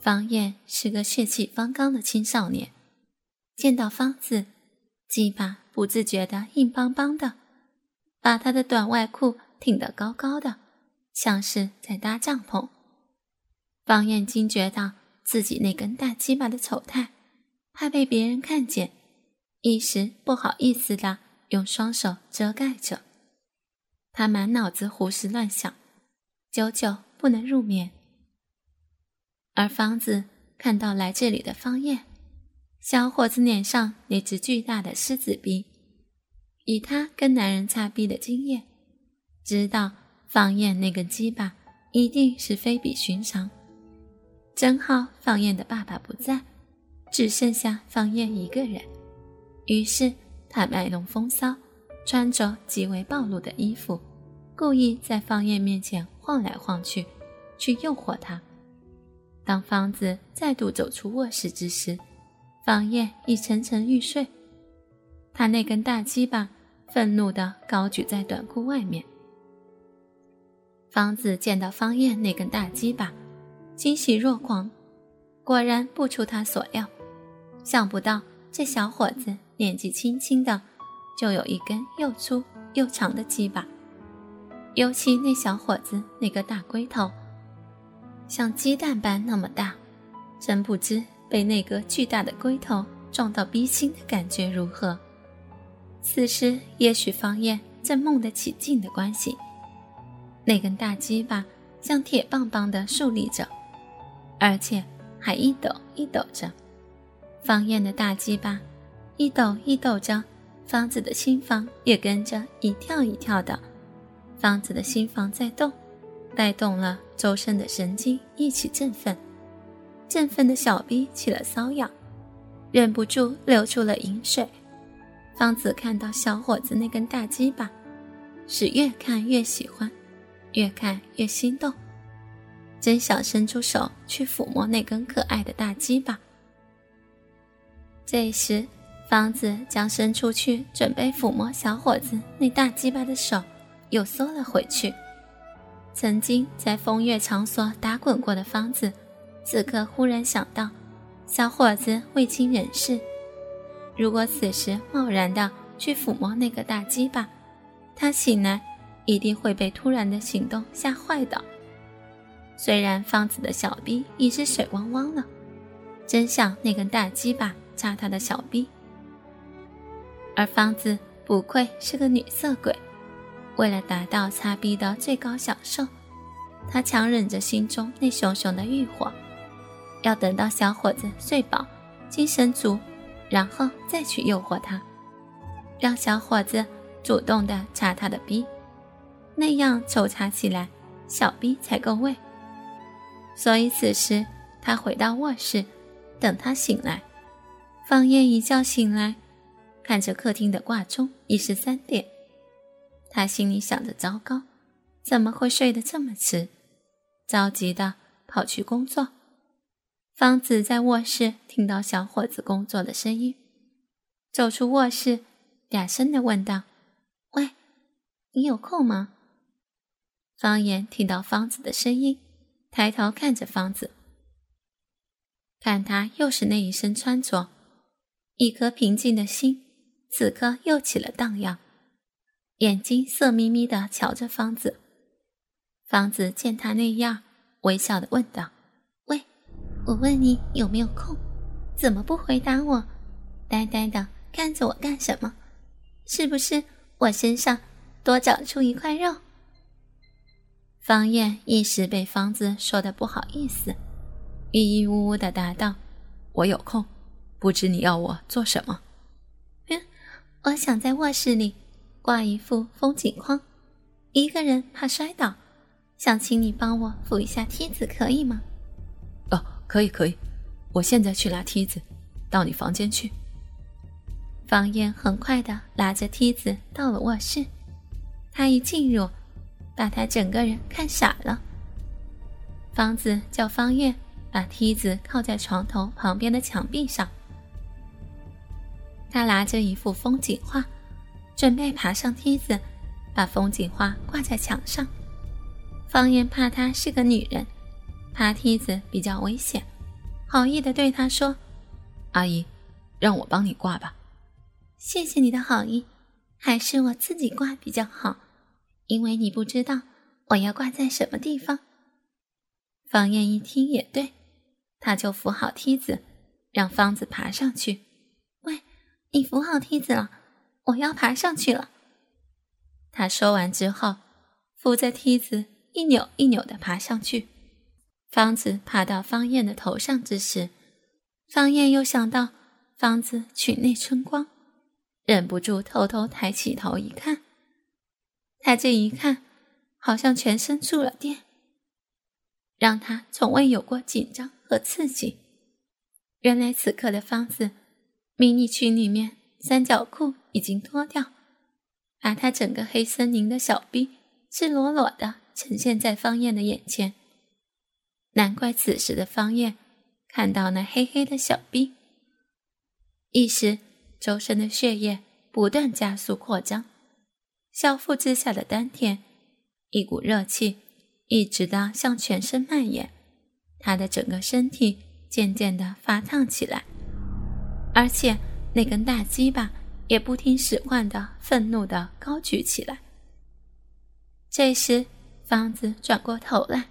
方燕是个血气方刚的青少年，见到方子，鸡巴不自觉的硬邦邦的，把他的短外裤挺得高高的，像是在搭帐篷。方燕惊觉到自己那根大鸡巴的丑态，怕被别人看见，一时不好意思的用双手遮盖着。他满脑子胡思乱想，久久不能入眠。而方子看到来这里的方燕，小伙子脸上那只巨大的狮子鼻，以他跟男人擦逼的经验，知道方燕那个鸡巴一定是非比寻常。正好方燕的爸爸不在，只剩下方燕一个人，于是他卖弄风骚，穿着极为暴露的衣服，故意在方燕面前晃来晃去，去诱惑她。当方子再度走出卧室之时，方燕已沉沉欲睡。他那根大鸡巴愤怒地高举在短裤外面。方子见到方燕那根大鸡巴，惊喜若狂，果然不出他所料，想不到这小伙子年纪轻轻的就有一根又粗又长的鸡巴，尤其那小伙子那个大龟头。像鸡蛋般那么大，真不知被那个巨大的龟头撞到逼心的感觉如何。此时也许方燕正梦得起劲的关系，那根大鸡巴像铁棒棒的竖立着，而且还一抖一抖着。方燕的大鸡巴一抖一抖着，方子的心房也跟着一跳一跳的，方子的心房在动。带动了周身的神经一起振奋，振奋的小臂起了瘙痒，忍不住流出了饮水。方子看到小伙子那根大鸡巴，是越看越喜欢，越看越心动，真想伸出手去抚摸那根可爱的大鸡巴。这时，方子将伸出去准备抚摸小伙子那大鸡巴的手又缩了回去。曾经在风月场所打滚过的方子，此刻忽然想到，小伙子未经人事，如果此时贸然的去抚摸那个大鸡巴，他醒来一定会被突然的行动吓坏的。虽然方子的小臂已是水汪汪了，真像那根大鸡巴扎他的小臂。而方子不愧是个女色鬼。为了达到擦逼的最高享受，他强忍着心中那熊熊的欲火，要等到小伙子睡饱、精神足，然后再去诱惑他，让小伙子主动的擦他的逼，那样抽插起来，小逼才够味。所以此时他回到卧室，等他醒来。方燕一觉醒来，看着客厅的挂钟，已是三点。他心里想着：糟糕，怎么会睡得这么迟？着急的跑去工作。方子在卧室听到小伙子工作的声音，走出卧室，嗲声的问道：“喂，你有空吗？”方言听到方子的声音，抬头看着方子，看他又是那一身穿着，一颗平静的心此刻又起了荡漾。眼睛色眯眯的瞧着方子，方子见他那样，微笑的问道：“喂，我问你有没有空，怎么不回答我？呆呆的看着我干什么？是不是我身上多长出一块肉？”方燕一时被方子说的不好意思，咿咿呜呜的答道：“我有空，不知你要我做什么？”“嗯，我想在卧室里。”挂一副风景框，一个人怕摔倒，想请你帮我扶一下梯子，可以吗？哦，可以可以，我现在去拉梯子，到你房间去。方燕很快的拉着梯子到了卧室，他一进入，把他整个人看傻了。方子叫方燕把梯子靠在床头旁边的墙壁上，他拿着一幅风景画。准备爬上梯子，把风景画挂在墙上。方言怕她是个女人，爬梯子比较危险，好意的对她说：“阿姨，让我帮你挂吧。”谢谢你的好意，还是我自己挂比较好，因为你不知道我要挂在什么地方。方燕一听也对，他就扶好梯子，让方子爬上去。喂，你扶好梯子了，我要爬上去了。他说完之后，扶着梯子一扭一扭的爬上去。方子爬到方燕的头上之时，方燕又想到方子裙内春光。忍不住偷偷抬起头一看，他这一看，好像全身触了电，让他从未有过紧张和刺激。原来此刻的方子，迷你裙里面三角裤已经脱掉，把他整个黑森林的小臂赤裸裸的呈现在方燕的眼前。难怪此时的方燕看到那黑黑的小臂，一时。周身的血液不断加速扩张，小腹之下的丹田，一股热气一直的向全身蔓延，他的整个身体渐渐的发烫起来，而且那根大鸡巴也不听使唤的愤怒的高举起来。这时，方子转过头来，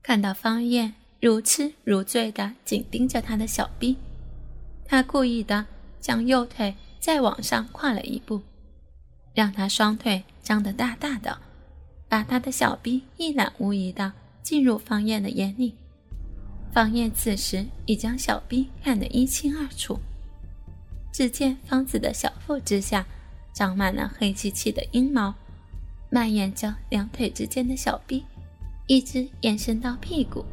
看到方燕如痴如醉的紧盯着他的小臂，他故意的。将右腿再往上跨了一步，让他双腿张得大大的，把他的小臂一览无遗的进入方燕的眼里。方燕此时已将小臂看得一清二楚，只见方子的小腹之下长满了黑漆漆的阴毛，蔓延着两腿之间的小臂，一直延伸到屁股。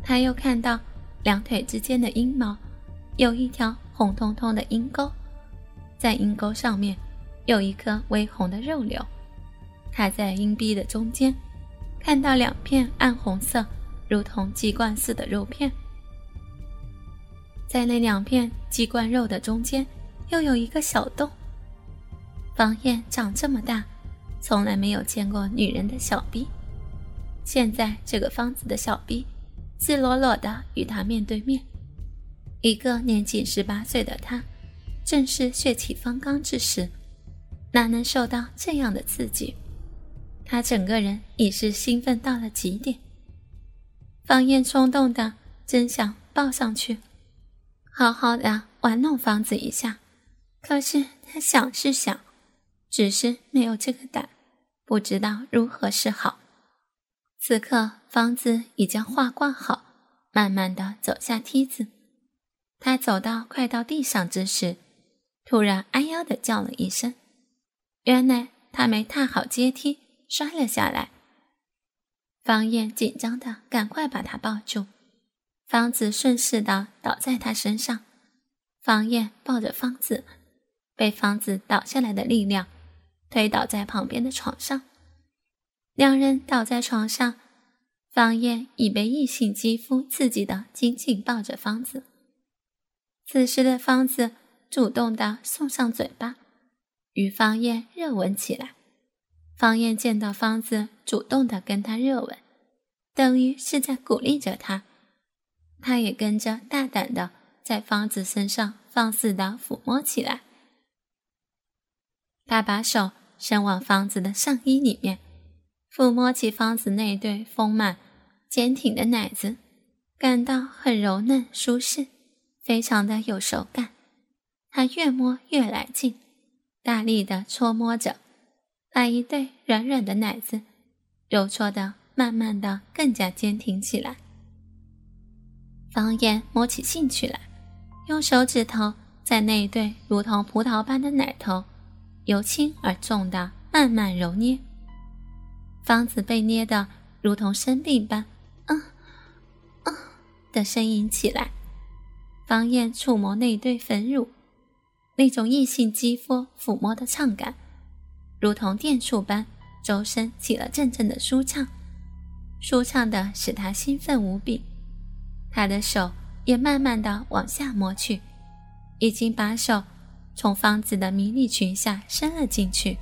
他又看到两腿之间的阴毛有一条。红彤彤的阴沟，在阴沟上面有一颗微红的肉瘤。他在阴壁的中间看到两片暗红色、如同鸡冠似的肉片。在那两片鸡冠肉的中间，又有一个小洞。方燕长这么大，从来没有见过女人的小臂。现在这个方子的小臂，赤裸裸的与他面对面。一个年仅十八岁的他，正是血气方刚之时，哪能受到这样的刺激？他整个人已是兴奋到了极点。方燕冲动的真想抱上去，好好的玩弄方子一下。可是他想是想，只是没有这个胆，不知道如何是好。此刻，方子已将画挂好，慢慢的走下梯子。他走到快到地上之时，突然“哎呀”的叫了一声，原来他没踏好阶梯，摔了下来。方燕紧张的赶快把他抱住，方子顺势的倒在他身上。方燕抱着方子，被方子倒下来的力量推倒在旁边的床上。两人倒在床上，方燕已被异性肌肤刺激的紧紧抱着方子。此时的方子主动的送上嘴巴，与方燕热吻起来。方燕见到方子主动的跟他热吻，等于是在鼓励着他，他也跟着大胆的在方子身上放肆的抚摸起来。他把手伸往方子的上衣里面，抚摸起方子那对丰满坚挺的奶子，感到很柔嫩舒适。非常的有手感，他越摸越来劲，大力的搓摸着，把一对软软的奶子揉搓的慢慢的更加坚挺起来。方燕摸起兴趣来，用手指头在那对如同葡萄般的奶头由轻而重的慢慢揉捏。方子被捏的如同生病般，嗯嗯的呻吟起来。方燕触摸那对粉乳，那种异性肌肤抚摸的畅感，如同电触般，周身起了阵阵的舒畅，舒畅的使他兴奋无比。他的手也慢慢的往下摸去，已经把手从芳子的迷你裙下伸了进去。